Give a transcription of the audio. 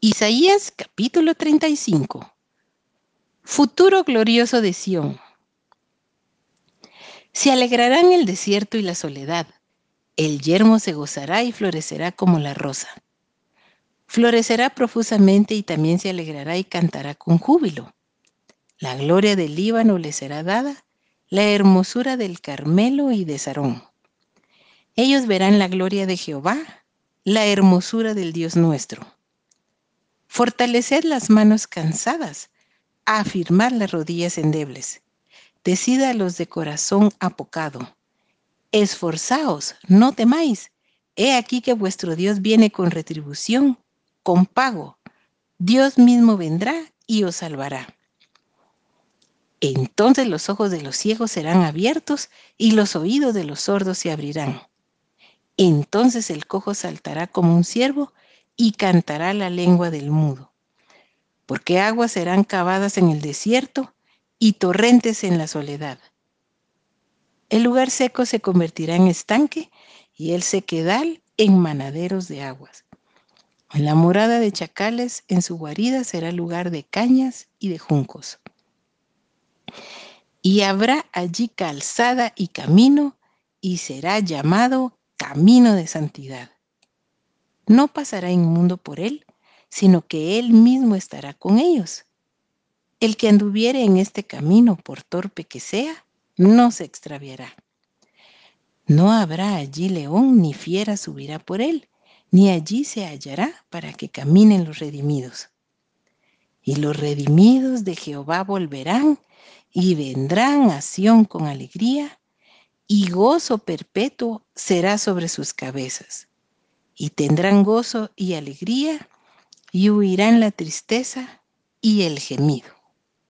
Isaías capítulo 35. Futuro glorioso de Sión. Se alegrarán el desierto y la soledad. El yermo se gozará y florecerá como la rosa. Florecerá profusamente y también se alegrará y cantará con júbilo. La gloria del Líbano le será dada, la hermosura del Carmelo y de Sarón. Ellos verán la gloria de Jehová, la hermosura del Dios nuestro. Fortaleced las manos cansadas, afirmad las rodillas endebles. Decida los de corazón apocado. Esforzaos, no temáis. He aquí que vuestro Dios viene con retribución, con pago. Dios mismo vendrá y os salvará. Entonces los ojos de los ciegos serán abiertos y los oídos de los sordos se abrirán. Entonces el cojo saltará como un ciervo y cantará la lengua del mudo. Porque aguas serán cavadas en el desierto y torrentes en la soledad. El lugar seco se convertirá en estanque y el sequedal en manaderos de aguas. En la morada de chacales, en su guarida será lugar de cañas y de juncos. Y habrá allí calzada y camino, y será llamado camino de santidad. No pasará inmundo por él, sino que él mismo estará con ellos. El que anduviere en este camino, por torpe que sea, no se extraviará. No habrá allí león ni fiera subirá por él, ni allí se hallará para que caminen los redimidos. Y los redimidos de Jehová volverán y vendrán a Sión con alegría, y gozo perpetuo será sobre sus cabezas. Y tendrán gozo y alegría, y huirán la tristeza y el gemido.